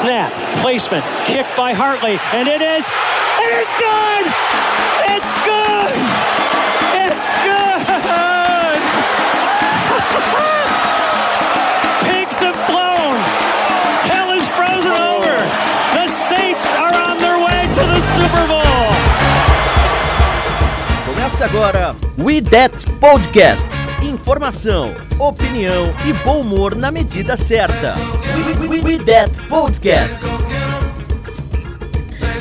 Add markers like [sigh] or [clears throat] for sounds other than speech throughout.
Snap, placement, kick by Hartley, and it is, it is good! It's good! It's good! [laughs] Começa agora We That Podcast. Informação, opinião e bom humor na medida certa. We, we, we That Podcast.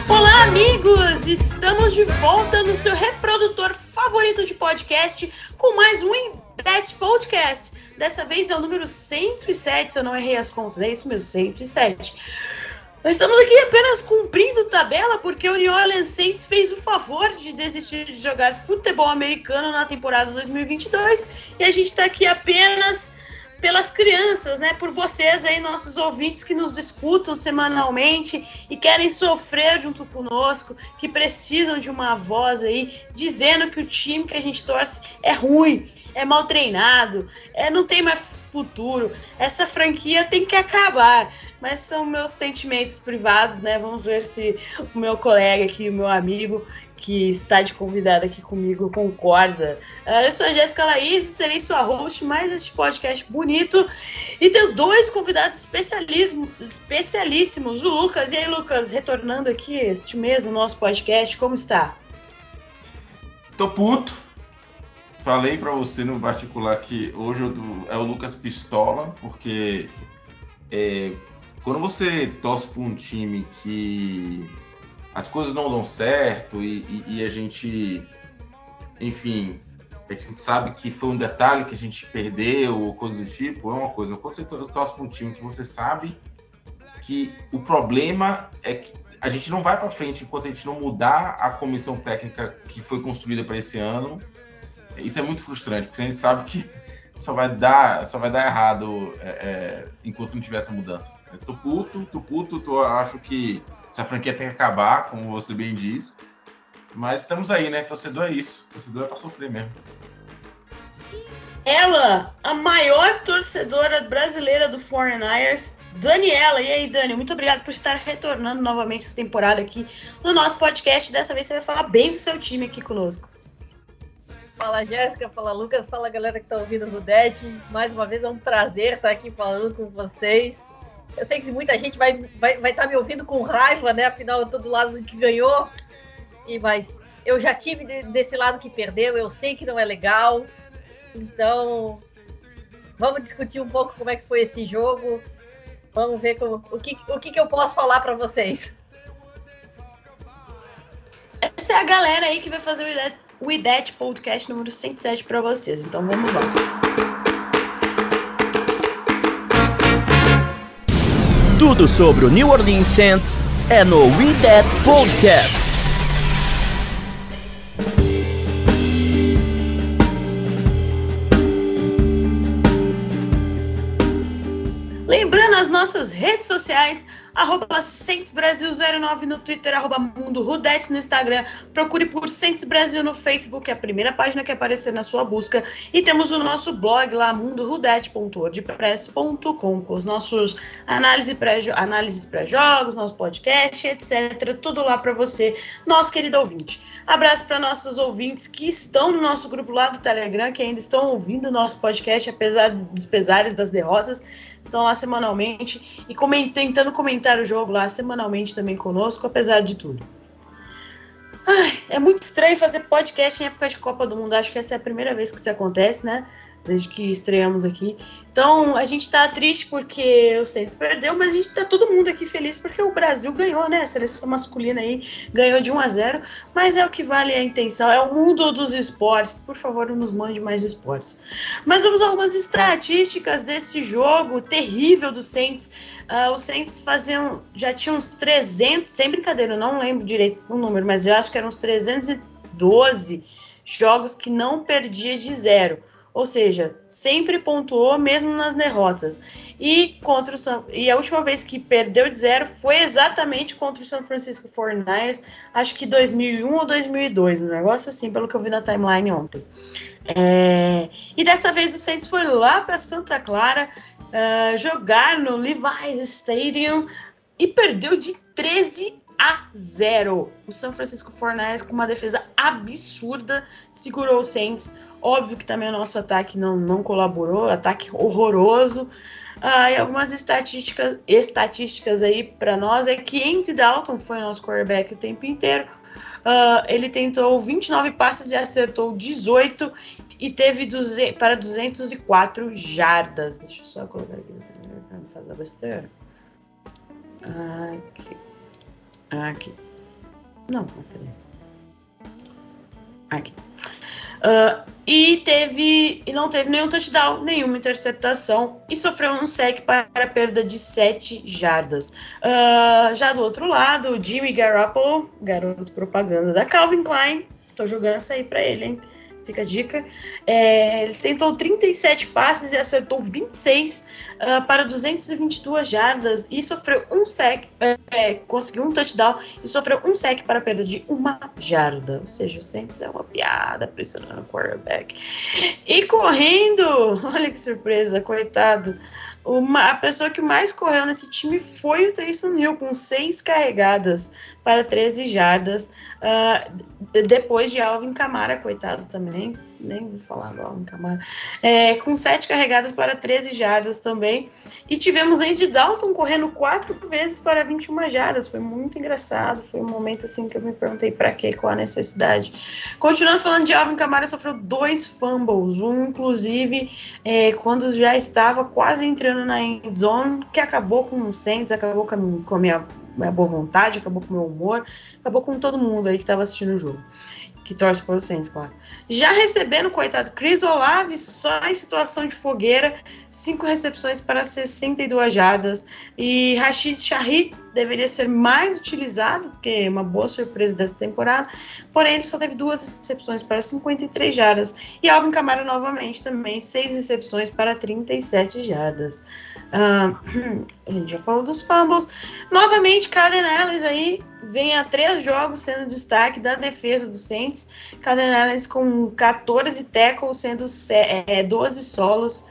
Olá, amigos! Estamos de volta no seu reprodutor favorito de podcast com mais um Embet Podcast. Dessa vez é o número 107, se eu não errei as contas, é isso mesmo, 107. Nós estamos aqui apenas cumprindo tabela porque o New Orleans Saints fez o favor de desistir de jogar futebol americano na temporada 2022 e a gente está aqui apenas pelas crianças, né? Por vocês aí, nossos ouvintes que nos escutam semanalmente e querem sofrer junto conosco, que precisam de uma voz aí dizendo que o time que a gente torce é ruim, é mal treinado, é não tem mais futuro. Essa franquia tem que acabar. Mas são meus sentimentos privados, né? Vamos ver se o meu colega aqui, o meu amigo, que está de convidado aqui comigo, concorda. Uh, eu sou a Jéssica Laís, serei sua host mais este podcast bonito. E tenho dois convidados especialíssimos, o Lucas. E aí, Lucas, retornando aqui este mês no nosso podcast, como está? Tô puto. Falei para você no particular que hoje é o Lucas Pistola, porque é, quando você torce para um time que as coisas não dão certo e, e, e, a gente, enfim, a gente sabe que foi um detalhe que a gente perdeu ou coisa do tipo, é uma coisa. Quando você torce para um time que você sabe que o problema é que a gente não vai para frente enquanto a gente não mudar a comissão técnica que foi construída para esse ano. Isso é muito frustrante, porque a gente sabe que só vai dar, só vai dar errado é, é, enquanto não tiver essa mudança. Eu tô puto, tô puto, tô, acho que essa franquia tem que acabar, como você bem diz. Mas estamos aí, né? Torcedor é isso. Torcedor é pra sofrer mesmo. Ela, a maior torcedora brasileira do 49ers, Daniela. E aí, Dani, muito obrigado por estar retornando novamente essa temporada aqui no nosso podcast. Dessa vez você vai falar bem do seu time aqui conosco. Fala Jéssica, fala Lucas, fala galera que tá ouvindo no Det. Mais uma vez é um prazer estar aqui falando com vocês. Eu sei que muita gente vai estar vai, vai tá me ouvindo com raiva, né? Afinal, eu tô do lado que ganhou. E, mas eu já tive desse lado que perdeu, eu sei que não é legal. Então, vamos discutir um pouco como é que foi esse jogo. Vamos ver como, o, que, o que, que eu posso falar para vocês. Essa é a galera aí que vai fazer o o IDET Podcast número 107 para vocês. Então vamos lá. Tudo sobre o New Orleans Saints é no We Podcast. Lembrando as nossas redes sociais, arroba Brasil09 no Twitter, arroba Mundo Rudete no Instagram. Procure por Centes Brasil no Facebook, é a primeira página que aparecer na sua busca. E temos o nosso blog lá, mundorudete.wordpress.com, com os nossos análises pré-jogos, nosso podcast, etc. Tudo lá para você, nosso querido ouvinte. Abraço para nossos ouvintes que estão no nosso grupo lá do Telegram, que ainda estão ouvindo o nosso podcast, apesar dos pesares das derrotas estão lá semanalmente e coment, tentando comentar o jogo lá semanalmente também conosco, apesar de tudo. Ai, é muito estranho fazer podcast em época de Copa do Mundo. Acho que essa é a primeira vez que isso acontece, né? Desde que estreamos aqui. Então, a gente tá triste porque o Santos perdeu, mas a gente tá todo mundo aqui feliz porque o Brasil ganhou, né? A seleção masculina aí ganhou de 1 a 0, mas é o que vale a intenção, é o mundo dos esportes. Por favor, nos mande mais esportes. Mas vamos a algumas estatísticas desse jogo terrível do Saints. Uh, os Saints faziam, já tinham uns 300, sem brincadeira, eu não lembro direito o número, mas eu acho que eram uns 312 jogos que não perdia de zero. Ou seja, sempre pontuou mesmo nas derrotas. E, contra o San... e a última vez que perdeu de zero foi exatamente contra o San Francisco 49ers, acho que 2001 ou 2002, um negócio assim, pelo que eu vi na timeline ontem. É... E dessa vez o Saints foi lá para Santa Clara uh, jogar no Levi's Stadium e perdeu de 13 a 0. O San Francisco 49ers com uma defesa absurda segurou o Saints. Óbvio que também o nosso ataque não, não colaborou, ataque horroroso. Ah, e algumas estatísticas, estatísticas aí para nós é que Andy Dalton foi nosso quarterback o tempo inteiro. Uh, ele tentou 29 passes e acertou 18 e teve 200, para 204 jardas. Deixa eu só colocar aqui para não fazer besteira. Aqui. Aqui. Não, aqui. Aqui. Uh, e teve e não teve nenhum touchdown, nenhuma interceptação e sofreu um sec para perda de 7 jardas. Uh, já do outro lado, Jimmy Garoppolo, garoto propaganda da Calvin Klein, tô jogando essa aí para ele, hein? Fica a dica. É, ele tentou 37 passes e acertou 26 uh, para 222 jardas e sofreu um sec, é, conseguiu um touchdown e sofreu um sec para perda de uma jarda. Ou seja, o Saints é uma piada pressionando o quarterback. E correndo, [laughs] olha que surpresa, coitado. Uma, a pessoa que mais correu nesse time foi o Taysom Hill, com seis carregadas para 13 jardas. Uh, depois de Alvin Camara, coitado também, nem vou falar do Alvin Camara, é, com sete carregadas para 13 jardas também. E tivemos Andy Dalton correndo quatro vezes para 21 jardas. Foi muito engraçado. Foi um momento assim que eu me perguntei para quê, qual a necessidade. Continuando falando de Alvin Camara, sofreu dois fumbles, um inclusive é, quando já estava quase entrando na end zone, que acabou com o Saints, acabou com a minha minha boa vontade, acabou com o meu humor, acabou com todo mundo aí que estava assistindo o jogo. Que torce para o Saints, claro. Já recebendo, coitado, Chris Olave, só em situação de fogueira, cinco recepções para 62 jardas. E Rashid Shahid deveria ser mais utilizado, porque é uma boa surpresa dessa temporada. Porém, ele só teve duas recepções para 53 jardas. E Alvin Kamara novamente também, seis recepções para 37 jardas. Uh, [clears throat] a gente já falou dos fumbles. Novamente, Karen Ellis aí vem a três jogos sendo destaque da defesa do Saints. Ellis com 14 tackles, sendo é, 12 solos.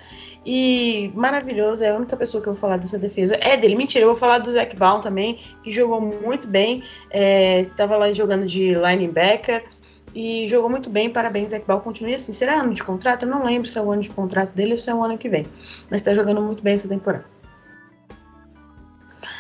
E maravilhoso, é a única pessoa que eu vou falar dessa defesa. É dele, mentira, eu vou falar do Zac Baum também, que jogou muito bem. É, tava lá jogando de linebacker e jogou muito bem. Parabéns, Zac Ball. Continue assim. Será ano de contrato? Eu não lembro se é o ano de contrato dele ou se é o ano que vem. Mas está jogando muito bem essa temporada.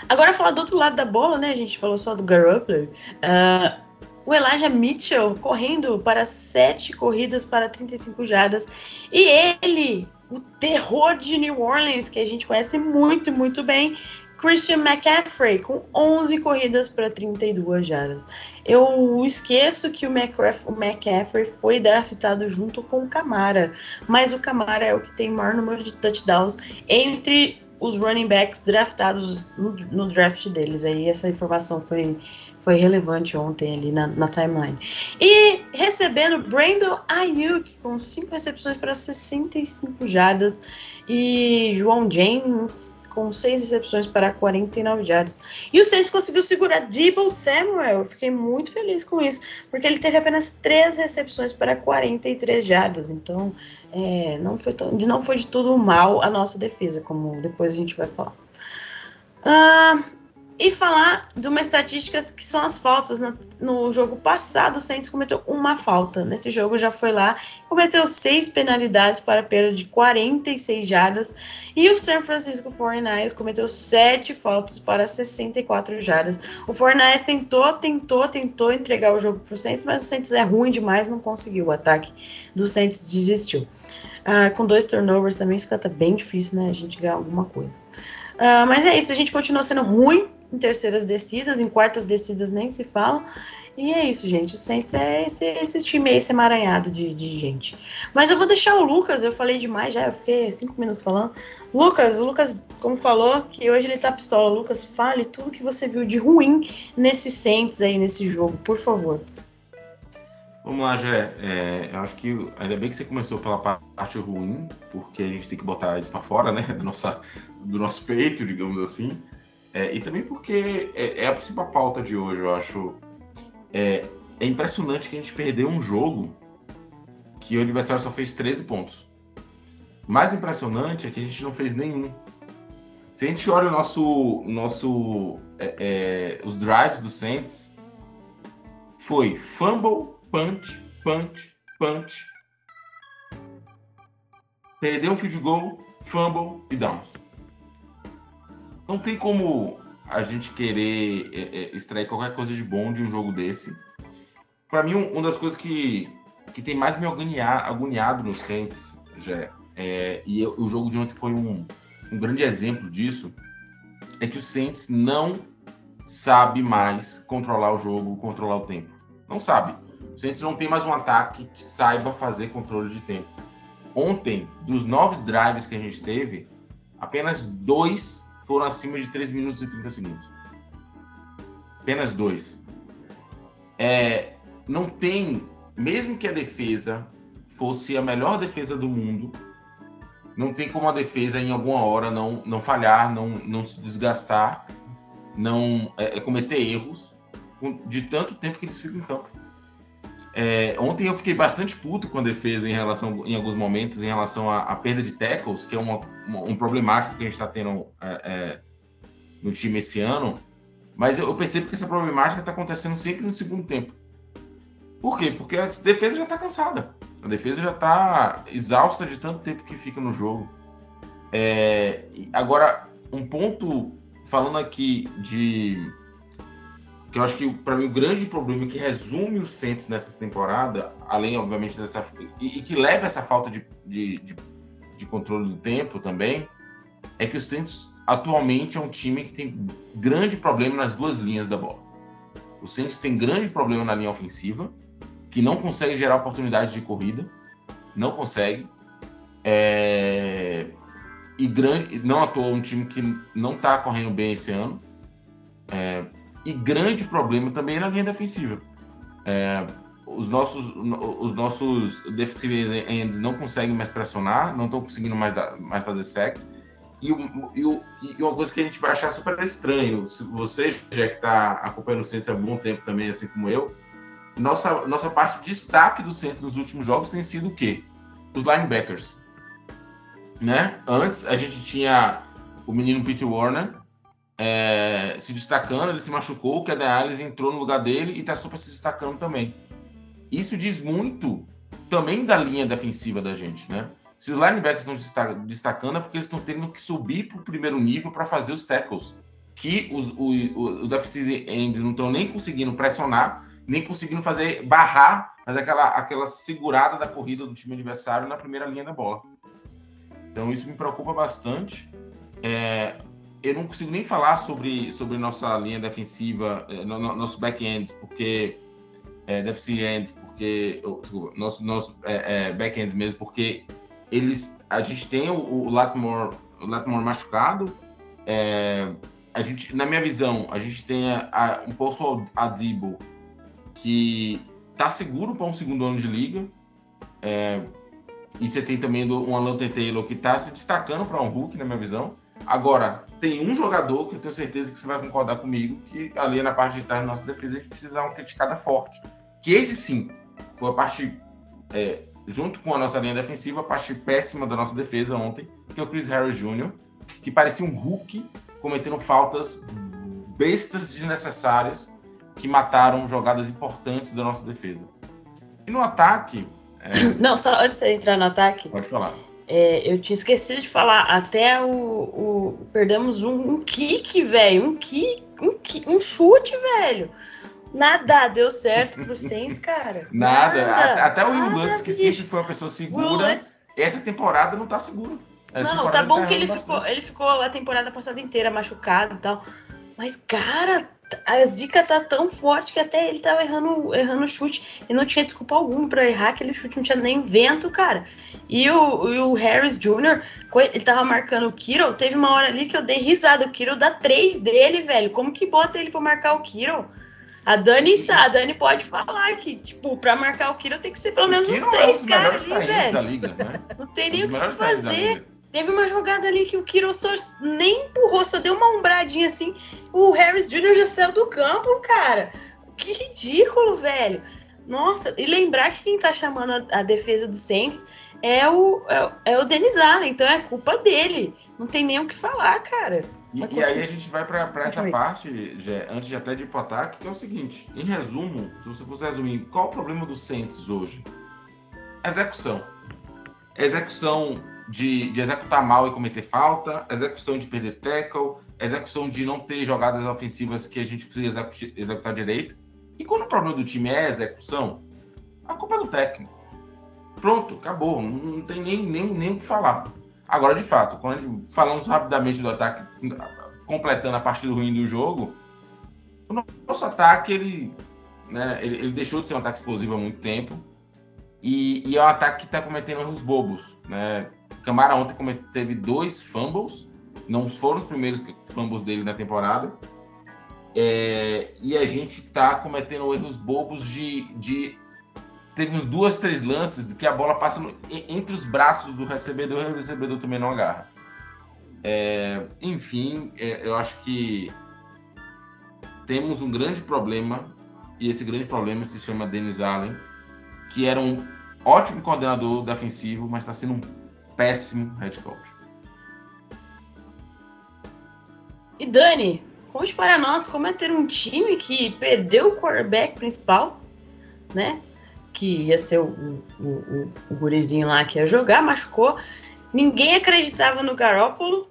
Agora, falar do outro lado da bola, né? A gente falou só do Garoppolo. Uh, o Elijah Mitchell correndo para sete corridas para 35 jardas. E ele, o terror de New Orleans, que a gente conhece muito, muito bem, Christian McCaffrey, com 11 corridas para 32 jardas. Eu esqueço que o McCaffrey foi draftado junto com o Camara, mas o Camara é o que tem maior número de touchdowns entre os running backs draftados no, no draft deles. Aí essa informação foi, foi relevante ontem ali na, na timeline. E recebendo Brandon Ayuk com 5 recepções para 65 jardas e João James com seis recepções para 49 jardas. E o Saints conseguiu segurar Debo Samuel. Eu fiquei muito feliz com isso, porque ele teve apenas três recepções para 43 jardas. Então, é, não, foi tão, não foi de tudo mal a nossa defesa, como depois a gente vai falar. Ah, e falar de uma estatística que são as faltas. No, jogo passado, o Saints cometeu uma falta. Nesse jogo já foi lá, cometeu seis penalidades para perda de 46 jardas. E o San Francisco 49ers cometeu sete faltas para 64 jardas. O 49ers tentou, tentou, tentou entregar o jogo para o Saints, mas o Saints é ruim demais, não conseguiu. O ataque do Saints desistiu. Ah, com dois turnovers também fica bem difícil, né? A gente ganhar alguma coisa. Uh, mas é isso, a gente continua sendo ruim em terceiras descidas, em quartas descidas nem se fala. E é isso, gente. O Saints é esse, esse time aí, esse emaranhado de, de gente. Mas eu vou deixar o Lucas, eu falei demais já, eu fiquei cinco minutos falando. Lucas, o Lucas, como falou, que hoje ele tá pistola. Lucas, fale tudo que você viu de ruim nesse Saints aí, nesse jogo, por favor. Vamos lá, Jé. É, eu acho que ainda bem que você começou pela parte ruim, porque a gente tem que botar isso para fora, né? [laughs] Do, nossa, do nosso peito, digamos assim. É, e também porque é, é, a principal pauta de hoje, eu acho. É, é impressionante que a gente perdeu um jogo que o adversário só fez 13 pontos. Mais impressionante é que a gente não fez nenhum. Se a gente olha o nosso, nosso é, é, os drives do Saints, foi fumble, punch, punch, punch. Perdeu um field goal, fumble e downs. Não tem como a gente querer é, é, extrair qualquer coisa de bom de um jogo desse. Para mim, um, uma das coisas que, que tem mais me agoniado no Saints, já é, e eu, o jogo de ontem foi um, um grande exemplo disso, é que o Saints não sabe mais controlar o jogo, controlar o tempo. Não sabe. O Saints não tem mais um ataque que saiba fazer controle de tempo. Ontem, dos nove drives que a gente teve, apenas dois foram acima de 3 minutos e 30 segundos. Apenas dois. É, não tem, mesmo que a defesa fosse a melhor defesa do mundo, não tem como a defesa em alguma hora não, não falhar, não, não se desgastar, não é, é cometer erros de tanto tempo que eles ficam em campo. É, ontem eu fiquei bastante puto com a defesa em relação, em alguns momentos, em relação à, à perda de tackles, que é uma, uma, um problemático que a gente está tendo é, é, no time esse ano. Mas eu, eu percebo que essa problemática está acontecendo sempre no segundo tempo. Por quê? Porque a defesa já está cansada. A defesa já está exausta de tanto tempo que fica no jogo. É, agora, um ponto falando aqui de que eu acho que para mim o grande problema que resume o Saints nessa temporada, além obviamente dessa e, e que leva essa falta de, de, de, de, controle do tempo também, é que o Saints atualmente é um time que tem grande problema nas duas linhas da bola. O Saints tem grande problema na linha ofensiva, que não consegue gerar oportunidades de corrida, não consegue. É... E grande, não à toa um time que não está correndo bem esse ano. É e grande problema também na linha defensiva. É, os nossos, os nossos defensive ends não conseguem mais pressionar, não estão conseguindo mais, dar, mais fazer sacks. E, e, e, uma coisa que a gente vai achar super estranho, se você já que está acompanhando o Santos há bom tempo também, assim como eu, nossa, nossa parte de destaque do Santos nos últimos jogos tem sido o quê? Os linebackers. Né? Antes a gente tinha o menino Pete Warner, é, se destacando, ele se machucou, o Keden Alves entrou no lugar dele e está super se destacando também. Isso diz muito também da linha defensiva da gente, né? Se os linebackers estão se destacando é porque eles estão tendo que subir para o primeiro nível para fazer os tackles, que os, os, os defensive ends não estão nem conseguindo pressionar, nem conseguindo fazer barrar, fazer aquela, aquela segurada da corrida do time adversário na primeira linha da bola. Então isso me preocupa bastante. É, eu não consigo nem falar sobre, sobre nossa linha defensiva, eh, no, no, nosso back-end, porque. É, defensive end, porque. Oh, desculpa, nosso, nosso é, é, back-end mesmo, porque eles. A gente tem o, o Latmore, o Latmore machucado. É, a gente, na minha visão, a gente tem a, a, um posto Adibo que tá seguro para um segundo ano de liga. É, e você tem também um Alan Taylor que está se destacando para um Hulk, na minha visão. Agora, tem um jogador que eu tenho certeza que você vai concordar comigo, que ali na parte de trás da nossa defesa a gente precisa dar uma criticada forte. Que esse sim foi a parte, é, junto com a nossa linha defensiva, a parte péssima da nossa defesa ontem, que é o Chris Harris Jr., que parecia um Hulk cometendo faltas bestas desnecessárias que mataram jogadas importantes da nossa defesa. E no ataque. É... Não, só antes de entrar no ataque. Pode falar. É, eu tinha esquecido de falar, até o. o perdemos um, um kick, velho. Um kick, um kick, um chute, velho. Nada deu certo pro Saints, cara. [laughs] nada. nada. Até o Will Lutz, que sempre foi uma pessoa segura, essa temporada não tá seguro. Essa não, tá bom que ele ficou, ele ficou a temporada passada inteira machucado e tal. Mas, cara, a zica tá tão forte que até ele tava errando, errando o chute e não tinha desculpa alguma para errar aquele chute, não tinha nem vento, cara. E o, e o Harris Jr., ele tava marcando o Kiro, teve uma hora ali que eu dei risada, o Kiro dá três dele, velho. Como que bota ele para marcar o Kiro? A Dani, a Dani pode falar que, tipo, pra marcar o Kiro tem que ser pelo menos uns três é um caras ali, velho. Liga, né? Não tem nem o que fazer. Teve uma jogada ali que o Kiro só nem empurrou, só deu uma umbradinha assim. O Harris Jr. já saiu do campo, cara. Que ridículo, velho. Nossa, e lembrar que quem tá chamando a, a defesa do Saints é o, é, é o Denis Allen, então é culpa dele. Não tem nem o que falar, cara. E, e aí a gente vai para essa parte, antes de até de ir pro ataque, que é o seguinte: em resumo, se você fosse resumir, qual o problema do Saints hoje? Execução. Execução de, de executar mal e cometer falta, execução de perder tackle, execução de não ter jogadas ofensivas que a gente precisa execu- executar direito. E quando o problema do time é execução, a culpa é do técnico. Pronto, acabou. Não, não tem nem, nem, nem o que falar. Agora, de fato, quando a falamos rapidamente do ataque, completando a parte ruim do jogo, o nosso ataque, ele, né, ele, ele deixou de ser um ataque explosivo há muito tempo. E, e é um ataque que está cometendo erros bobos. Né? Camara ontem teve dois fumbles, não foram os primeiros fumbles dele na temporada. É, e a gente está cometendo erros bobos de, de teve uns duas, três lances que a bola passa no- en- entre os braços do recebedor e o recebedor também não agarra. É, enfim, é, eu acho que temos um grande problema, e esse grande problema se chama Dennis Allen, que era um ótimo coordenador defensivo, mas está sendo um péssimo head coach. E Dani, conte para nós como é ter um time que perdeu o quarterback principal, né? Que ia ser o, o, o, o gurizinho lá que ia jogar, machucou. Ninguém acreditava no Garópolo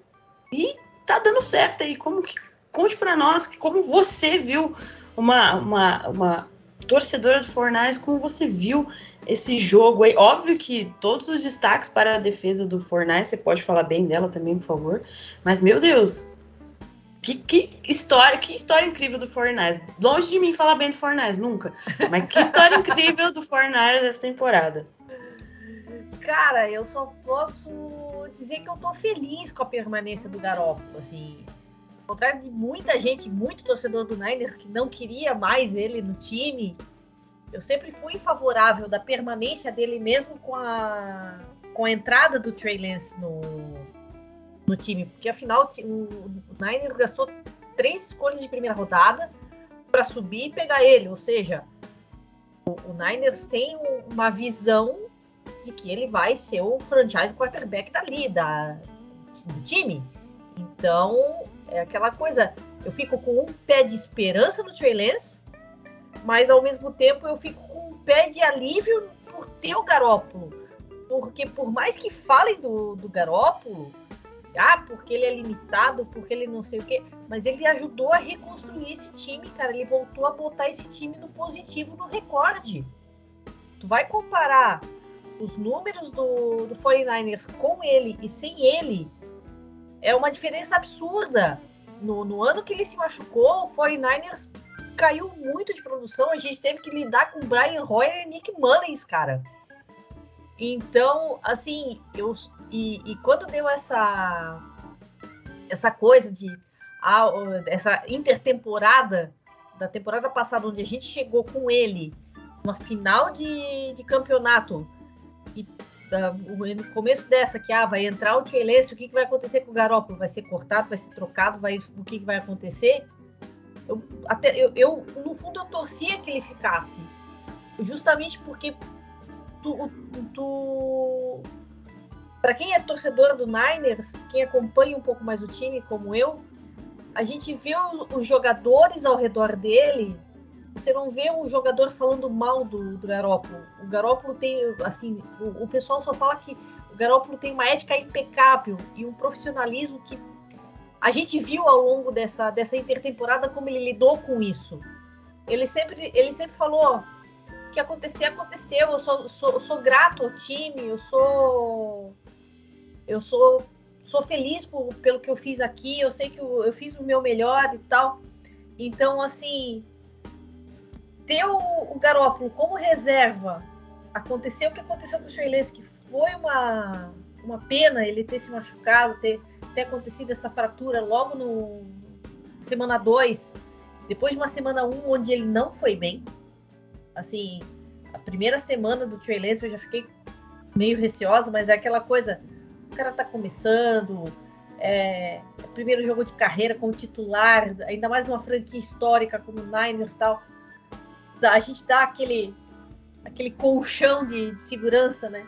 e tá dando certo aí. Como que, conte para nós como você viu uma, uma, uma torcedora do Fornais, como você viu esse jogo aí. Óbvio que todos os destaques para a defesa do Fornais, você pode falar bem dela também, por favor. Mas, meu Deus, que, que história, que história incrível do Fornais. Longe de mim falar bem do Fornais, nunca. Mas que história incrível do Fornais dessa temporada. Cara, eu só posso dizer que eu tô feliz com a permanência do Garoppolo, assim. Ao contrário de muita gente, muito torcedor do Niners que não queria mais ele no time, eu sempre fui favorável da permanência dele mesmo com a com a entrada do Trey Lance no, no time, porque afinal o, o Niners gastou três escolhas de primeira rodada para subir e pegar ele, ou seja, o, o Niners tem um- uma visão de que ele vai ser o franchise quarterback dali, da, do time. Então, é aquela coisa, eu fico com um pé de esperança no Trey Lance, mas ao mesmo tempo eu fico com um pé de alívio por ter o Garópolo. Porque por mais que falem do, do Garópolo, ah, porque ele é limitado, porque ele não sei o quê, mas ele ajudou a reconstruir esse time, cara. Ele voltou a botar esse time no positivo, no recorde. Tu vai comparar os números do, do 49ers com ele e sem ele, é uma diferença absurda. No, no ano que ele se machucou, o 49ers caiu muito de produção. A gente teve que lidar com Brian Hoyer e Nick Mullins, cara. Então, assim, eu e, e quando deu essa essa coisa de ah, essa intertemporada da temporada passada, onde a gente chegou com ele uma final de, de campeonato e no começo dessa que ah, vai entrar o Lance, o que, que vai acontecer com o Garoppolo? Vai ser cortado, vai ser trocado, vai, o que, que vai acontecer? Eu, até, eu, eu, no fundo, eu torcia que ele ficasse. Justamente porque tu, tu para quem é torcedor do Niners, quem acompanha um pouco mais o time, como eu, a gente vê os jogadores ao redor dele. Você não vê um jogador falando mal do, do Garópolo. O Garópolo tem, assim, o, o pessoal só fala que o Garópolo tem uma ética impecável e um profissionalismo que a gente viu ao longo dessa, dessa intertemporada como ele lidou com isso. Ele sempre, ele sempre falou: o que acontecer, aconteceu. Eu sou, sou, sou grato ao time, eu sou. Eu sou, sou feliz por, pelo que eu fiz aqui, eu sei que eu, eu fiz o meu melhor e tal. Então, assim, ter o, o Garópolo como reserva, aconteceu o que aconteceu com o Lance, que foi uma, uma pena ele ter se machucado, ter, ter acontecido essa fratura logo no semana 2 depois de uma semana 1 onde ele não foi bem, assim, a primeira semana do Trey Lance eu já fiquei meio receosa, mas é aquela coisa, o cara tá começando, é, é primeiro jogo de carreira como titular, ainda mais numa franquia histórica como o Niners e tal, a gente dá aquele, aquele colchão de, de segurança, né?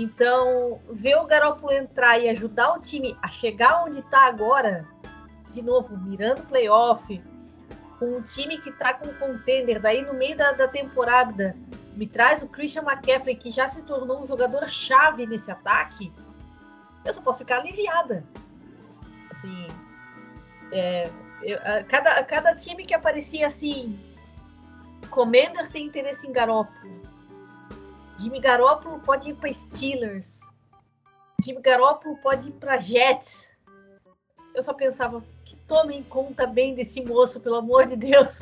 Então, ver o Garoppolo entrar e ajudar o time a chegar onde está agora, de novo, mirando playoff, com um time que está com contender, daí no meio da, da, temporada me traz o Christian McCaffrey, que já se tornou um jogador chave nesse ataque, eu só posso ficar aliviada. Assim, é, eu, a, cada, cada time que aparecia assim, Commanders tem interesse em Garoppolo, Jimmy Garoppolo pode ir para Steelers. Jimmy Garoppolo pode ir para Jets. Eu só pensava que tomem conta bem desse moço, pelo amor de Deus.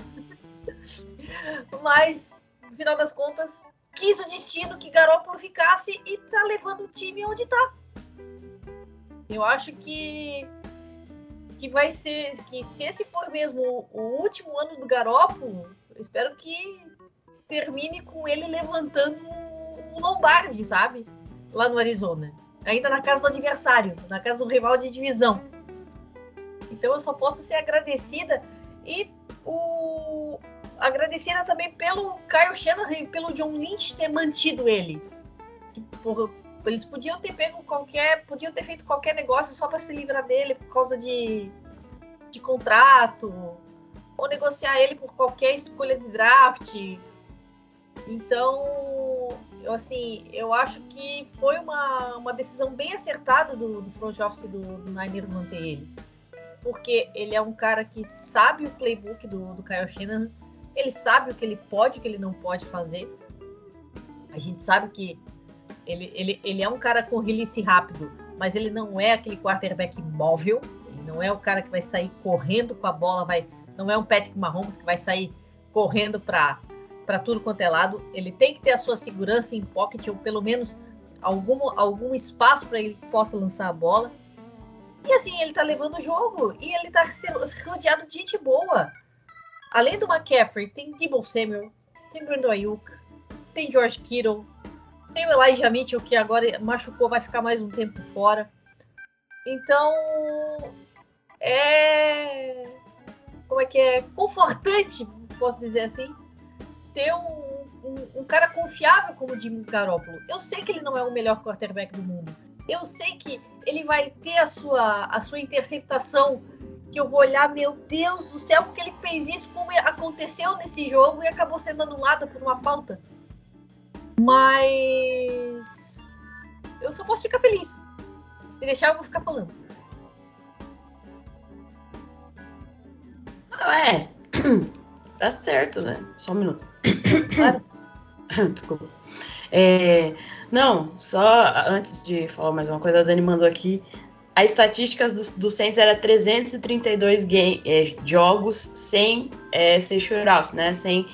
[laughs] Mas, no final das contas, quis o destino que Garoppolo ficasse e tá levando o time onde tá. Eu acho que que vai ser que se esse for mesmo o último ano do Garoppolo, eu espero que termine com ele levantando o Lombardi, sabe? Lá no Arizona. Ainda na casa do adversário, na casa do rival de divisão. Então eu só posso ser agradecida e o agradecida também pelo Kyle Shanahan e pelo John Lynch ter mantido ele. Por, eles podiam ter pego qualquer, podiam ter feito qualquer negócio só para se livrar dele por causa de, de contrato ou negociar ele por qualquer escolha de draft. Então, assim, eu acho que foi uma, uma decisão bem acertada do, do front office do, do Niners manter ele. Porque ele é um cara que sabe o playbook do, do Kyle Shanahan, ele sabe o que ele pode e o que ele não pode fazer. A gente sabe que ele, ele, ele é um cara com release rápido, mas ele não é aquele quarterback móvel, ele não é o cara que vai sair correndo com a bola, vai, não é um Patrick Mahomes que vai sair correndo para para tudo quanto é lado. Ele tem que ter a sua segurança em pocket, ou pelo menos algum, algum espaço para ele possa lançar a bola. E assim, ele tá levando o jogo e ele tá rodeado de gente boa. Além do McCaffrey, tem Debo Samuel, tem Brandon Ayuk, tem George Kittle, tem o Elijah Mitchell, que agora machucou, vai ficar mais um tempo fora. Então, é. Como é que é? Confortante, posso dizer assim, ter um, um, um cara confiável como o Jimmy Garoppolo. Eu sei que ele não é o melhor quarterback do mundo. Eu sei que ele vai ter a sua, a sua interceptação que eu vou olhar, meu Deus do céu, porque ele fez isso, como aconteceu nesse jogo e acabou sendo anulada por uma falta. Mas eu só posso ficar feliz. Se deixar, eu vou ficar falando. Ah, é. [clears throat] Tá certo, né? Só um minuto. [coughs] Desculpa. É, não, só antes de falar mais uma coisa, a Dani mandou aqui. A estatística do, do Saints era 332 game, é, jogos sem é, ser shootout, né? Sem,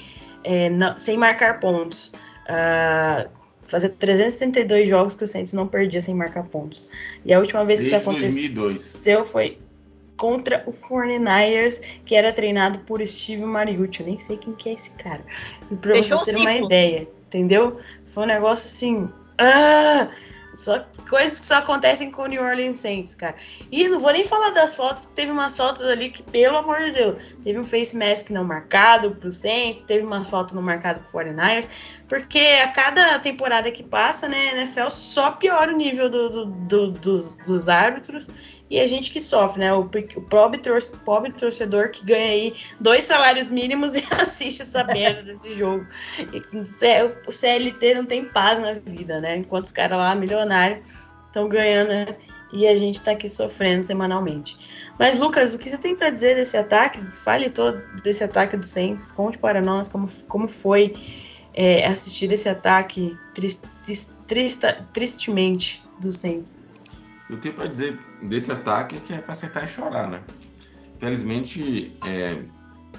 é, não, sem marcar pontos. Uh, fazer 332 jogos que o Saints não perdia sem marcar pontos. E a última vez Desde que isso aconteceu 2002. foi contra o 49ers, que era treinado por Steve Mariucci. Eu nem sei quem que é esse cara. E pra Fechou vocês terem uma ideia, entendeu? Foi um negócio assim. Ah, só coisas que só acontecem com o New Orleans Saints, cara. E não vou nem falar das fotos, que teve umas fotos ali que, pelo amor de Deus, teve um face mask não marcado pro Saints, teve umas fotos não marcadas pro 49ers, porque a cada temporada que passa, né, NFL só piora o nível do, do- do- dos, dos árbitros e a gente que sofre, né? O, o pobre, tor pobre torcedor que ganha aí dois salários mínimos [laughs] e assiste essa merda desse jogo. E o CLT não tem paz na vida, né? Enquanto os caras lá, milionários, estão ganhando né? e a gente tá aqui sofrendo semanalmente. Mas, Lucas, o que você tem para dizer desse ataque? Fale todo desse ataque do Saints. Conte para nós como, como foi é, assistir esse ataque tris- tris- trista- tristemente do Saints. Eu tenho para dizer desse ataque que é para acertar e chorar, né? Felizmente, é,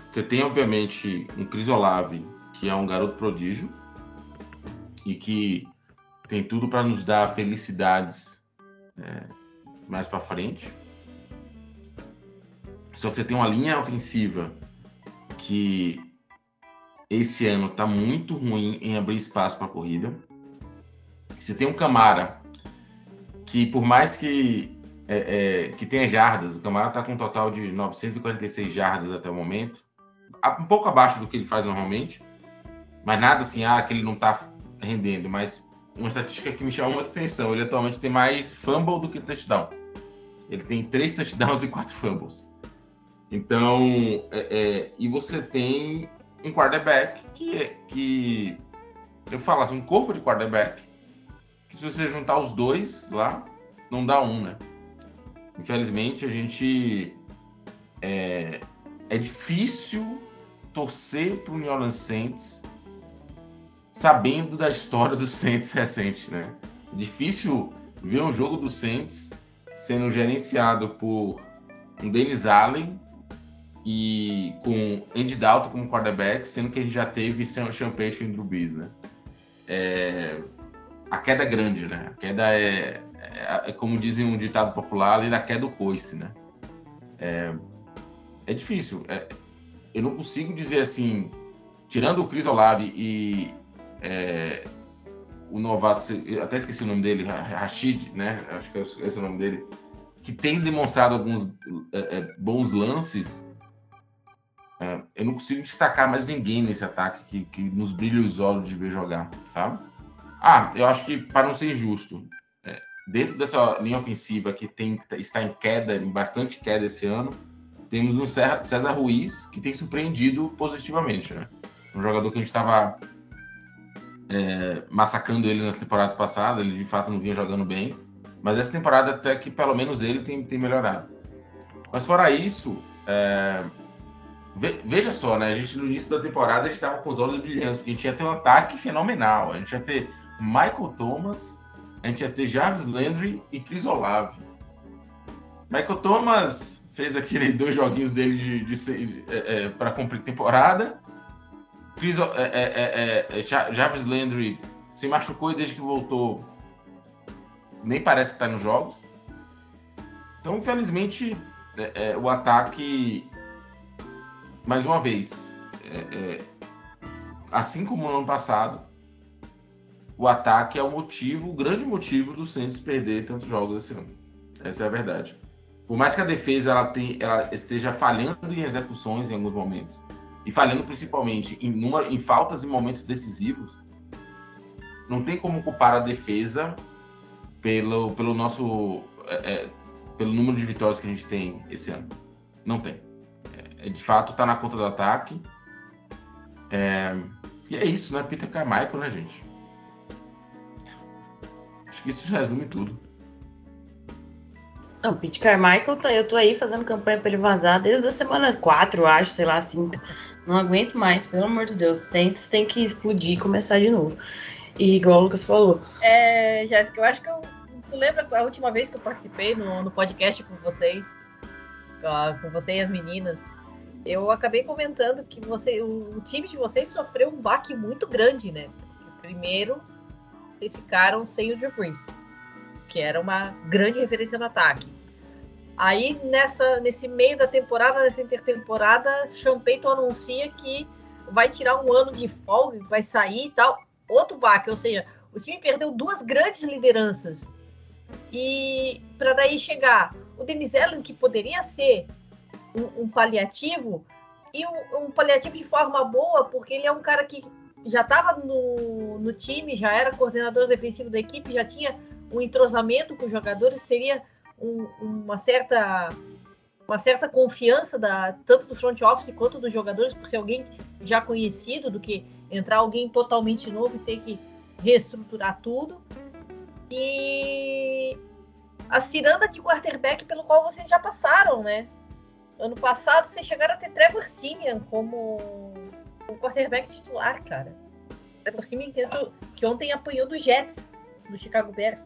você tem, obviamente, um Cris Olave, que é um garoto prodígio e que tem tudo para nos dar felicidades é, mais para frente. Só que você tem uma linha ofensiva que esse ano está muito ruim em abrir espaço para corrida. Você tem um Camara que, por mais que, é, é, que tenha jardas, o Camara está com um total de 946 jardas até o momento, um pouco abaixo do que ele faz normalmente, mas nada assim, ah, que ele não está rendendo. Mas uma estatística que me chama muita atenção: ele atualmente tem mais fumble do que touchdown. Ele tem três touchdowns e quatro fumbles. Então, é, é, e você tem um quarterback que, é, que eu falo assim, um corpo de quarterback, que se você juntar os dois lá, não dá um, né? Infelizmente, a gente. É, é difícil torcer para o New Orleans Saints sabendo da história do Saints recente, né? É difícil ver um jogo do Saints sendo gerenciado por um Dennis Allen e com Andy Dalton como quarterback, sendo que a gente já teve Sean Payton e Drew Brees, né? É... A queda é grande, né? A queda é, é, é, como dizem um ditado popular, ali da queda do coice, né? É, é difícil. É... Eu não consigo dizer assim, tirando o Chris Olave e é... o novato, até esqueci o nome dele, Rashid, né? Acho que é esse é o nome dele, que tem demonstrado alguns é, bons lances é, eu não consigo destacar mais ninguém nesse ataque que, que nos brilha os olhos de ver jogar, sabe? Ah, eu acho que, para não ser injusto, é, dentro dessa linha ofensiva que tem, está em queda, em bastante queda esse ano, temos um César Ruiz que tem surpreendido positivamente, né? Um jogador que a gente estava é, massacrando ele nas temporadas passadas, ele de fato não vinha jogando bem, mas essa temporada até que pelo menos ele tem, tem melhorado. Mas fora isso, é, Veja só, né? A gente no início da temporada estava com os olhos brilhantes, porque a gente ia ter um ataque fenomenal. A gente ia ter Michael Thomas, a gente ia ter Jarvis Landry e Chris Olave. Michael Thomas fez aqueles [laughs] dois joguinhos dele de, de, de é, é, para cumprir temporada. Chris, é, é, é, é Jarvis Landry se machucou e desde que voltou nem parece que está nos jogos. Então, infelizmente, o ataque mais uma vez, assim como no ano passado, o ataque é o motivo, o grande motivo do Santos perder tantos jogos esse ano. Essa é a verdade. Por mais que a defesa ela, tem, ela esteja falhando em execuções em alguns momentos, e falhando principalmente em, número, em faltas em momentos decisivos, não tem como culpar a defesa pelo, pelo nosso é, é pelo número de vitórias que a gente tem esse ano. Não tem. É, de fato está na conta do ataque. É... E é isso, né? Peter Carmichael, né, gente? Acho que isso resume tudo. Não, Pete Carmichael, tá, eu tô aí fazendo campanha para ele vazar desde a semana 4, acho, sei lá, 5. Não aguento mais, pelo amor de Deus. Saints tem que explodir e começar de novo. E igual o Lucas falou. É, Jéssica, eu acho que eu. Tu lembra a última vez que eu participei no, no podcast com vocês? Com você e as meninas? eu acabei comentando que você, o, o, time de vocês sofreu um baque muito grande, né? primeiro, vocês ficaram sem o Drew Brees, que era uma grande referência no ataque. Aí, nessa, nesse meio da temporada, nessa intertemporada, Champeyton anuncia que vai tirar um ano de folga, vai sair e tal. Outro baque, ou seja, o time perdeu duas grandes lideranças. E para daí chegar o Denis Allen, que poderia ser um, um paliativo e um, um, paliativo de forma boa, porque ele é um cara que já estava no, no time, já era coordenador defensivo da equipe, já tinha um entrosamento com os jogadores, teria um, uma certa uma certa confiança da tanto do front office quanto dos jogadores por ser alguém já conhecido do que entrar alguém totalmente novo e ter que reestruturar tudo e a ciranda de quarterback pelo qual vocês já passaram, né? Ano passado, vocês chegaram a ter Trevor Simeon como o quarterback titular, cara. Trevor Simeon que, que ontem apanhou do Jets, do Chicago Bears.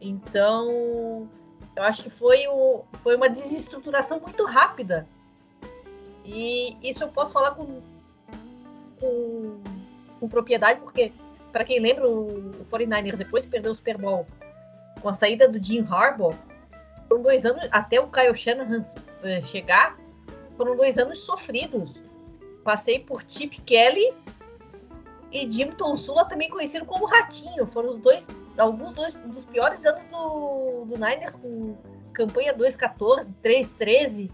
Então, eu acho que foi, o, foi uma desestruturação muito rápida. E isso eu posso falar com, com, com propriedade, porque, para quem lembra, o 49ers, depois que perdeu o Super Bowl, com a saída do Jim Harbaugh, foram dois anos, até o Kyle Shanahan eh, chegar, foram dois anos sofridos. Passei por Chip Kelly e Jim Tonsula, também conhecido como Ratinho. Foram os dois, alguns dois, dos piores anos do, do Niners, com campanha 2-14, 3-13.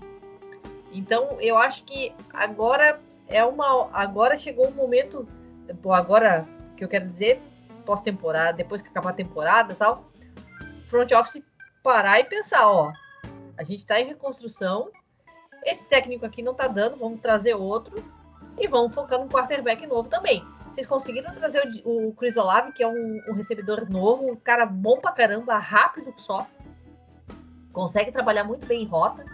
Então, eu acho que agora é uma. Agora chegou o um momento. Agora, que eu quero dizer, pós-temporada, depois que acabar a temporada e tal, front office parar e pensar, ó, a gente está em reconstrução, esse técnico aqui não está dando, vamos trazer outro e vamos focar no quarterback novo também. Vocês conseguiram trazer o, o Chris Olave, que é um, um, recebedor novo, um cara bom pra caramba, rápido só, consegue trabalhar muito bem em rota.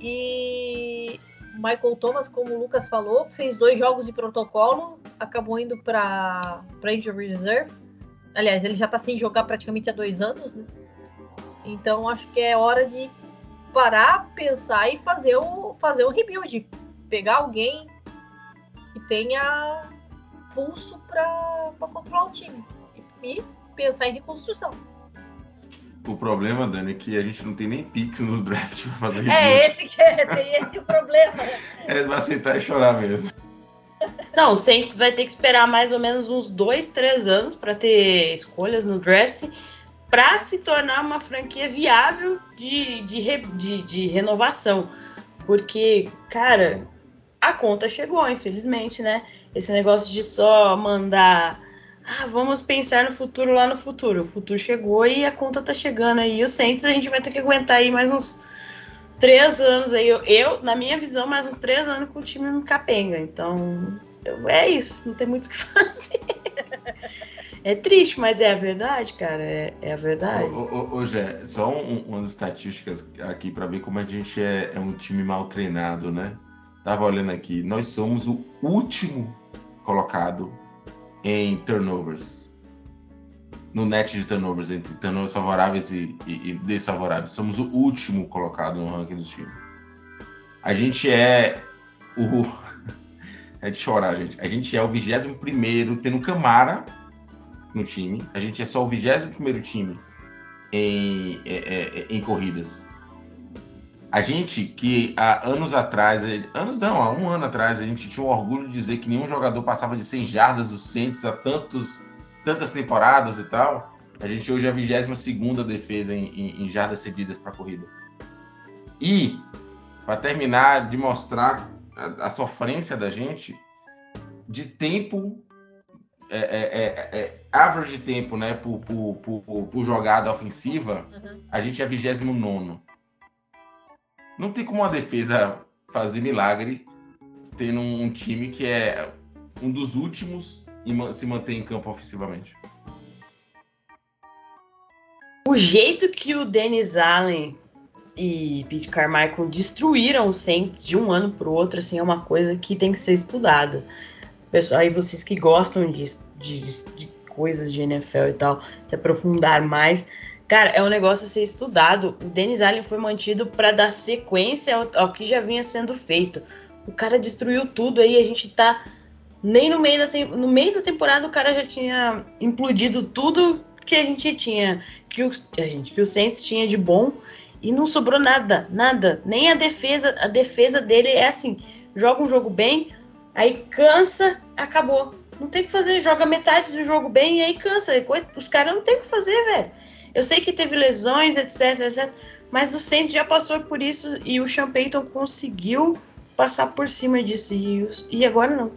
E Michael Thomas, como o Lucas falou, fez dois jogos de protocolo, acabou indo para Injury Reserve. Aliás, ele já está sem jogar praticamente há dois anos, né? Então acho que é hora de parar, pensar e fazer o fazer um rebuild, pegar alguém que tenha pulso para controlar o time e pensar em reconstrução. O problema, Dani, é que a gente não tem nem pix no draft pra fazer rebuild. É esse que é, tem esse o problema. [laughs] É, vai aceitar e chorar mesmo. Não, o Saints vai ter que esperar mais ou menos uns dois, três anos para ter escolhas no draft para se tornar uma franquia viável de, de, de, de, renovação. Porque, cara, a conta chegou, infelizmente, né? Esse negócio de só mandar. Ah, vamos pensar no futuro lá no futuro. O futuro chegou e a conta tá chegando aí. E o Saints a gente vai ter que aguentar aí mais uns três anos aí. Eu, eu na minha visão, mais uns três anos com o time no capenga. Então, é isso, não tem muito o que [laughs] fazer. É triste, mas é a verdade, cara. É, é a verdade. Ô, ô, só um, umas estatísticas aqui para ver como a gente é, é, um time mal treinado, né? Tava olhando aqui. Nós somos o último colocado em turnovers. No net de turnovers, entre turnovers favoráveis e, e, e desfavoráveis. Somos o último colocado no ranking dos times. A gente é o [laughs] é de chorar, gente. A gente é o 21 primeiro, tendo Camara no time. A gente é só o 21 primeiro time em, é, é, em corridas. A gente que há anos atrás, anos não, há um ano atrás, a gente tinha o orgulho de dizer que nenhum jogador passava de 100 jardas dos Saints há tantos, tantas temporadas e tal. A gente hoje é a 22 defesa em, em, em jardas cedidas para corrida. E, para terminar de mostrar a, a sofrência da gente de tempo é, é, é, é, average de tempo, né, por, por, por, por jogada ofensiva, uhum. a gente é 29. Não tem como uma defesa fazer milagre tendo um, um time que é um dos últimos e se manter em campo ofensivamente. O jeito que o Dennis Allen e Pete Carmichael destruíram o Saints de um ano para o outro, assim, é uma coisa que tem que ser estudada. Pessoal, aí vocês que gostam de, de, de coisas de NFL e tal, se aprofundar mais, cara, é um negócio a ser estudado. O Dennis Allen foi mantido para dar sequência ao, ao, que já vinha sendo feito. O cara destruiu tudo aí, a gente tá nem no meio da no meio da temporada o cara já tinha implodido tudo que a gente tinha, que o, a gente, que o Saints tinha de bom e não sobrou nada, nada. Nem a defesa, a defesa dele é assim, joga um jogo bem, aí cansa, acabou. Não tem o que fazer, joga metade do jogo bem e aí cansa. Os caras não tem o que fazer, velho. Eu sei que teve lesões, etc, etc, mas o Saints já passou por isso e o Sean Payton conseguiu passar por cima disso e, e agora não.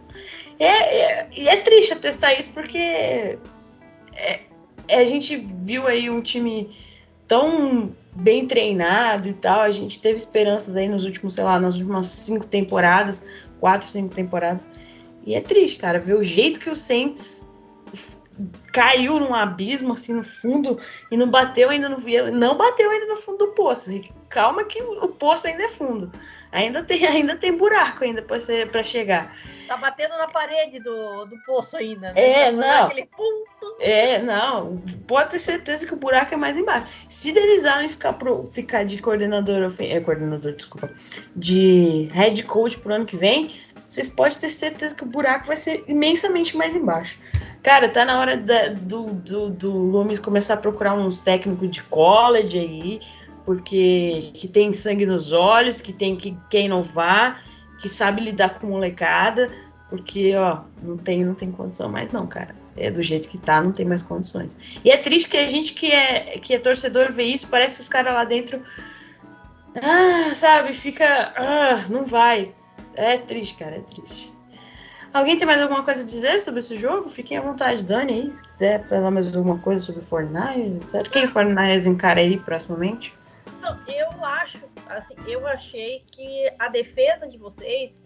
É, é, é triste atestar isso porque é, é, a gente viu aí um time tão bem treinado e tal. A gente teve esperanças aí nos últimos, sei lá, nas últimas cinco temporadas, quatro, cinco temporadas. E é triste, cara, ver o jeito que o Saints caiu num abismo assim no fundo e não bateu ainda no não bateu ainda no fundo do poço. Calma que o poço ainda é fundo. Ainda tem [laughs] ainda tem buraco ainda para chegar. Tá batendo na parede do, do poço ainda, né? É, tá não. É, não. Pode ter certeza que o buraco é mais embaixo. Se Denis Allen ficar, pro, ficar de coordenador, é, coordenador, desculpa, de head coach pro ano que vem, vocês podem ter certeza que o buraco vai ser imensamente mais embaixo. Cara, tá na hora da, do, do, do Lumes começar a procurar uns técnicos de college aí, porque que tem sangue nos olhos, que tem que quem não vá que sabe lidar com molecada, porque, ó, não tem, não tem condição mais não, cara. É do jeito que tá, não tem mais condições. E é triste que a gente que é, que é torcedor vê isso, parece que os caras lá dentro, ah, sabe, fica, ah, não vai. É triste, cara, é triste. Alguém tem mais alguma coisa a dizer sobre esse jogo? Fiquem à vontade, Dani, aí, se quiser falar mais alguma coisa sobre o Fortnite, etc. Quem Fortnite encara aí proximamente? Eu acho, assim, eu achei que a defesa de vocês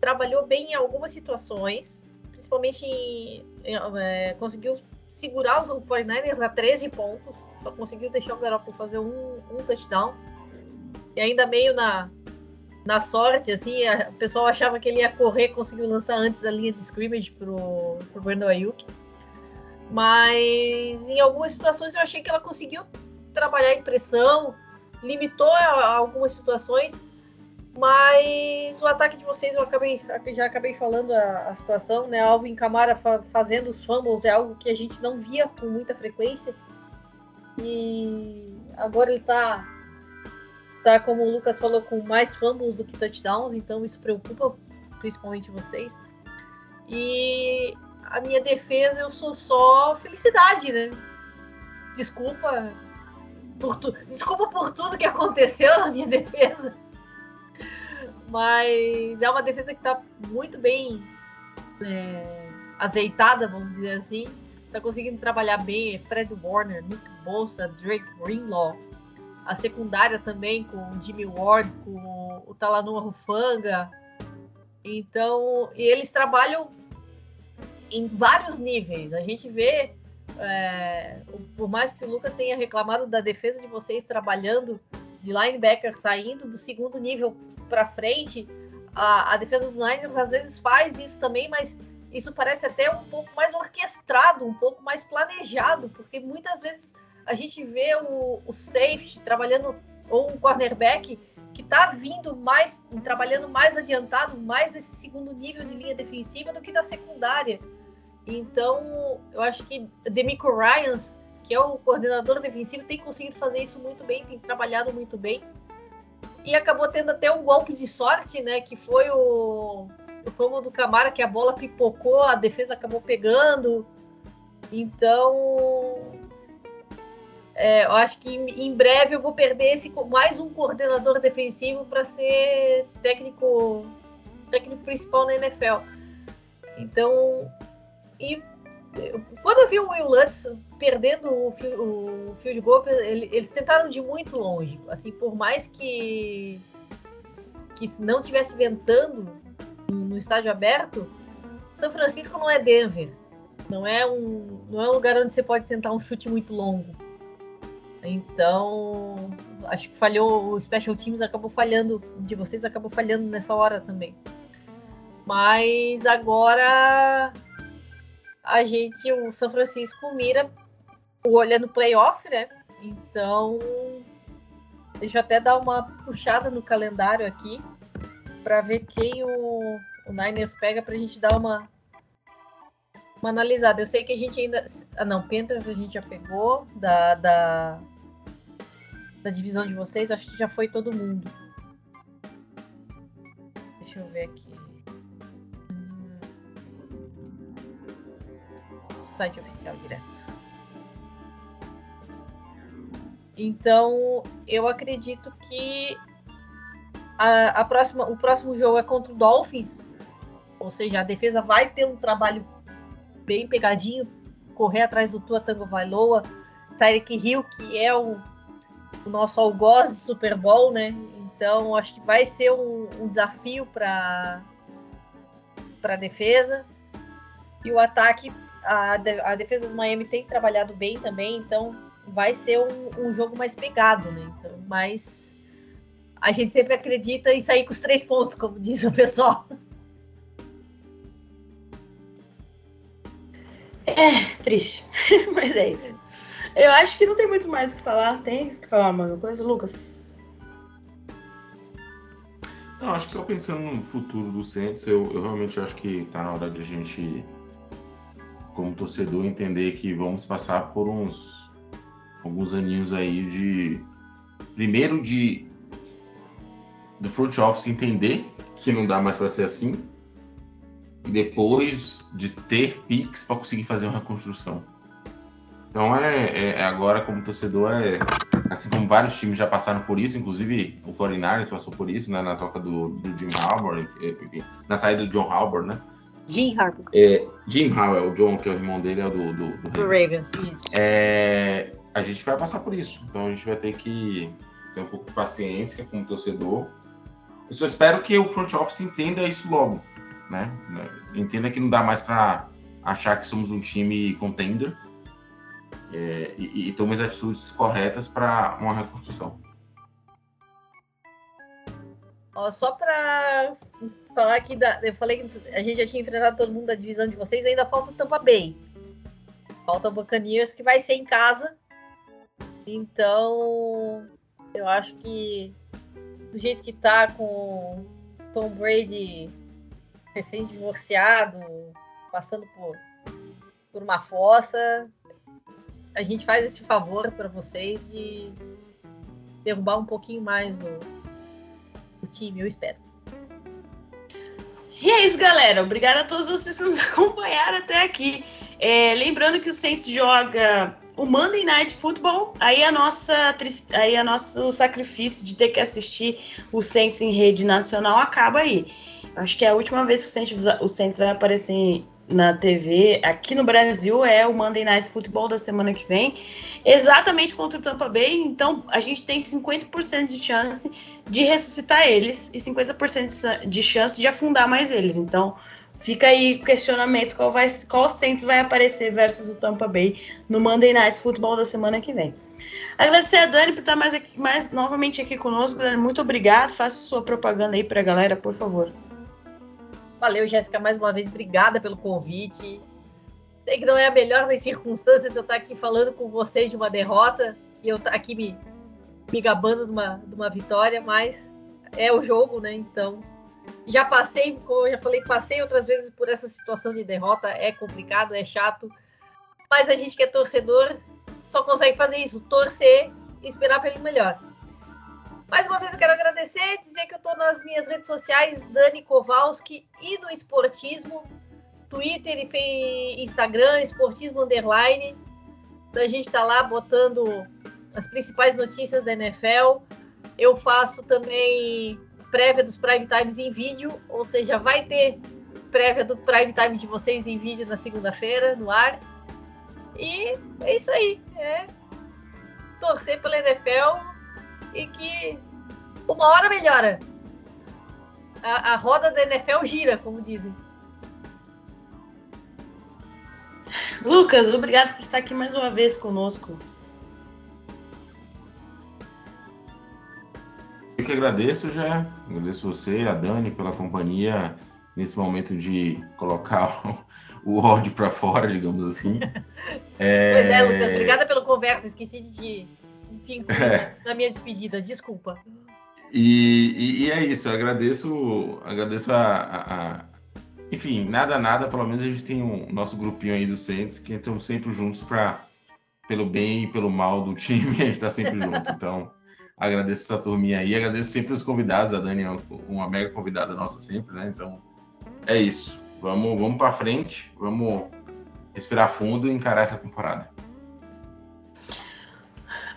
trabalhou bem em algumas situações, principalmente em, em, é, conseguiu segurar os 49ers a 13 pontos, só conseguiu deixar o Garoppolo fazer um, um touchdown, e ainda meio na, na sorte, assim, o pessoal achava que ele ia correr, conseguiu lançar antes da linha de scrimmage pro, pro Brandon Ayuk, mas em algumas situações eu achei que ela conseguiu trabalhar em pressão, limitou algumas situações, mas o ataque de vocês, eu acabei, já acabei falando a, a situação, né? Alvin Camara fa fazendo os fumbles é algo que a gente não via com muita frequência. E agora ele tá, tá como o Lucas falou, com mais fumbles do que touchdowns, então isso preocupa principalmente vocês. E a minha defesa, eu sou só felicidade, né? Desculpa por tu... desculpa por tudo que aconteceu na minha [laughs] defesa. Mas é uma defesa que está muito bem é, azeitada, vamos dizer assim. Está conseguindo trabalhar bem. É Fred Warner, Nick Bosa, Drake Greenlaw. A secundária também com o Jimmy Ward, com o Talanoa Rufanga. Então, e eles trabalham em vários níveis. A gente vê, é, por mais que o Lucas tenha reclamado da defesa de vocês trabalhando de linebacker saindo do segundo nível para frente, a, a, defesa do Niners às vezes faz isso também, mas isso parece até um pouco mais orquestrado, um pouco mais planejado, porque muitas vezes a gente vê o, o safety trabalhando, ou um cornerback que está vindo mais, trabalhando mais adiantado, mais nesse segundo nível de linha defensiva do que da secundária. Então, eu acho que Demico Ryans, que é o coordenador defensivo, tem conseguido fazer isso muito bem, tem trabalhado muito bem e acabou tendo até um golpe de sorte, né? Que foi o, o do Camara, que a bola pipocou, a defesa acabou pegando. Então, é, eu acho que em breve eu vou perder esse mais um coordenador defensivo para ser técnico técnico principal na NFL. Então, e quando eu vi o Will Lutz perdendo o, o field goal, ele, eles tentaram de muito longe. Assim, por mais que que não tivesse ventando no estádio aberto, São Francisco não é Denver. Não é um, não é um lugar onde você pode tentar um chute muito longo. Então, acho que falhou, o Special Teams acabou falhando, de vocês acabou falhando nessa hora também. Mas agora a gente, o São Francisco mira o olho no playoff, né? Então, deixa eu até dar uma puxada no calendário aqui para ver quem o, o Niners pega para a gente dar uma uma analisada. Eu sei que a gente ainda. Ah, não, Panthers a gente já pegou da, da, da divisão de vocês. Acho que já foi todo mundo. Deixa eu ver aqui. site oficial direto. Então, eu acredito que a, a próxima, o próximo jogo é contra o Dolphins, ou seja, a defesa vai ter um trabalho bem pegadinho, correr atrás do Tua Tango Vailoa, Tyreek Hill, que é o, o nosso algoz de Super Bowl, né? Então, acho que vai ser um, um desafio para a defesa. E o ataque a, a defesa do Miami tem trabalhado bem também, então vai ser um, um jogo mais pegado, né? Então, mas a gente sempre acredita em sair com os três pontos, como diz o pessoal. É, triste. [laughs] Mas é isso. Eu acho que não tem muito mais o que falar. Tem que falar alguma coisa, Lucas? Não, acho que só pensando no futuro do Santos, eu, eu realmente acho que tá na hora de a gente como torcedor, entender que vamos passar por uns alguns aninhos aí de primeiro de do front office entender que não dá mais para ser assim. E depois de ter Pix para conseguir fazer uma reconstrução. Então é, é, é, agora como torcedor é assim como vários times já passaram por isso, inclusive o 49ers passou por isso, né, na troca do, do Jim Harbour, na saída do John Harbour, né? Jim Harbour. É, Jim Harbour, o John, que é o irmão dele, é do, do, do, do Ravens. Isso. É, a gente vai passar por isso. Então a gente vai ter que ter um pouco de paciência com o torcedor. Eu só espero que o front office entenda isso logo, né? Entenda que não dá mais para achar que somos um time contender é, e, e tome as atitudes corretas para uma reconstrução. Ó, só para falar que da, eu falei que a gente já tinha enfrentado todo mundo da divisão de vocês, ainda falta o Tampa Bay. Falta o Buccaneers que vai ser em casa. Então, eu acho que do jeito que tá com Tom Brady recém-divorciado, passando por, por uma fossa, a gente faz esse favor para vocês de derrubar um pouquinho mais o, o time, eu espero. E é isso, galera. Obrigada a todos vocês que nos [laughs] acompanharam até aqui. É, lembrando que o Saints joga o Monday Night Football, aí a nossa aí a nosso sacrifício de ter que assistir o Saints em rede nacional acaba aí. Acho que é a última vez que o Saints, o Saints vai aparecer na TV aqui no Brasil é o Monday Night Football da semana que vem, exatamente contra o Tampa Bay. Então a gente tem 50% de chance de ressuscitar eles e 50% de chance de afundar mais eles. Então Fica aí o questionamento qual, vai, qual Saints vai aparecer versus o Tampa Bay no Monday Night Football da semana que vem. Agradecer a Dani por estar mais, aqui, mais novamente aqui conosco. Dani, muito obrigado. Faça sua propaganda aí para a galera, por favor. Valeu, Jéssica, mais uma vez. Obrigada pelo convite. Sei que não é a melhor das circunstâncias eu estar aqui falando com vocês de uma derrota e eu estar aqui me, me gabando de uma, de uma vitória, mas é o jogo, né? Então já passei, como eu já falei, passei outras vezes por essa situação de derrota. É complicado, é chato. Mas a gente que é torcedor só consegue fazer isso: torcer e esperar pelo melhor. Mais uma vez eu quero agradecer, dizer que eu estou nas minhas redes sociais, Dani Kowalski, e no Esportismo, Twitter e Instagram, Esportismo Underline. A gente está lá botando as principais notícias da NFL. Eu faço também prévia dos Prime Times em vídeo, ou seja, vai ter prévia do Prime Time de vocês em vídeo na segunda-feira, no ar. E é isso aí. É torcer pela NFL e que uma hora melhora. A, a roda da NFL gira, como dizem. Lucas, obrigado por estar aqui mais uma vez conosco. Eu que agradeço, já. Agradeço você, a Dani, pela companhia nesse momento de colocar [laughs] o ódio para fora, digamos assim. É... [laughs] Pois é, Lucas, obrigada pela conversa. Esqueci de, de te [laughs] incluir é. na minha despedida. Desculpa. E, e, e, é isso, eu agradeço, agradeço a, a, a, Enfim, nada, nada, pelo menos a gente tem um nosso grupinho aí do Saints que estamos sempre juntos para pelo bem e pelo mal do time, [laughs] a gente está sempre junto. Então, agradeço essa turminha aí, agradeço sempre os convidados, a Dani é uma mega convidada nossa sempre, né? Então é isso. Vamos, vamos para frente, vamos respirar fundo e encarar essa temporada.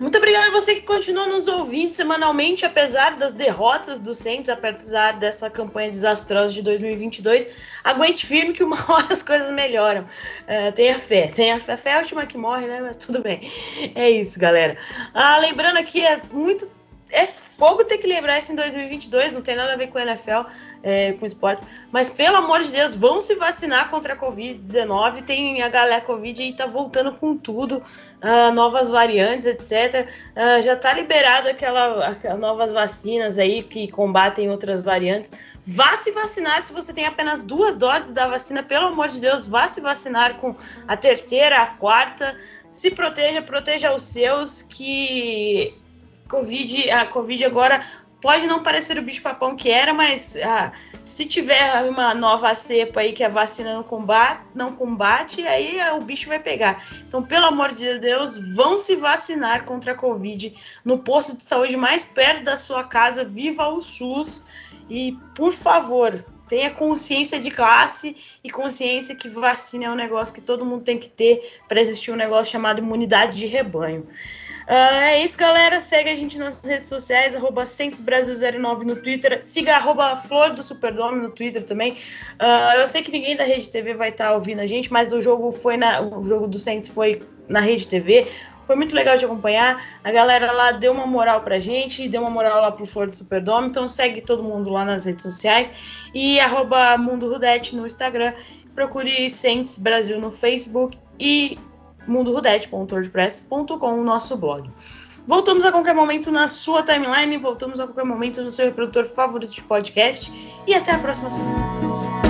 Muito obrigada a você que continua nos ouvindo semanalmente, apesar das derrotas do Saints, apesar dessa campanha desastrosa de 2022. Aguente firme que uma [laughs] hora as coisas melhoram. Uh, tenha fé, tenha fé. Fé é a última que morre, né? Mas tudo bem. É isso, galera. Ah, lembrando aqui, é muito. É fogo ter que lembrar isso em 2022, não tem nada a ver com o NFL, é, com esportes. Mas pelo amor de Deus, vão se vacinar contra a Covid-19. Tem a galera Covid e tá voltando com tudo uh, novas variantes, etc. Uh, ah, já está liberado aquela, novas vacinas aí que combatem outras variantes. Vá se vacinar se você tem apenas duas doses da vacina, pelo amor de Deus, vá se vacinar com a terceira, a quarta. Se proteja, proteja os seus, que Covid, a Covid agora pode não parecer o bicho-papão que era, mas ah, se tiver uma nova cepa aí que a vacina não combate, não combate, aí o bicho vai pegar. Então, pelo amor de Deus, vão se vacinar contra a Covid no posto de saúde mais perto da sua casa. Viva o SUS! E, por favor, tenha consciência de classe e consciência que vacina é um negócio que todo mundo tem que ter para existir um negócio chamado imunidade de rebanho. Uh, é isso, galera. Segue a gente nas redes sociais, arroba Brasil09 no Twitter. Siga arroba Flor do Superdome no Twitter também. Uh, eu sei que ninguém da Rede TV vai estar tá ouvindo a gente, mas o jogo foi na. O jogo do Saints foi na Rede TV. Foi muito legal de acompanhar. A galera lá deu uma moral pra gente, deu uma moral lá pro Flor do Superdome. Então segue todo mundo lá nas redes sociais. E arroba Mundo Rudete no Instagram. Procure Saints Brasil no Facebook e mundorudete.wordpress.com, o nosso blog. Voltamos a qualquer momento na sua timeline, voltamos a qualquer momento no seu reprodutor favorito de podcast e até a próxima semana.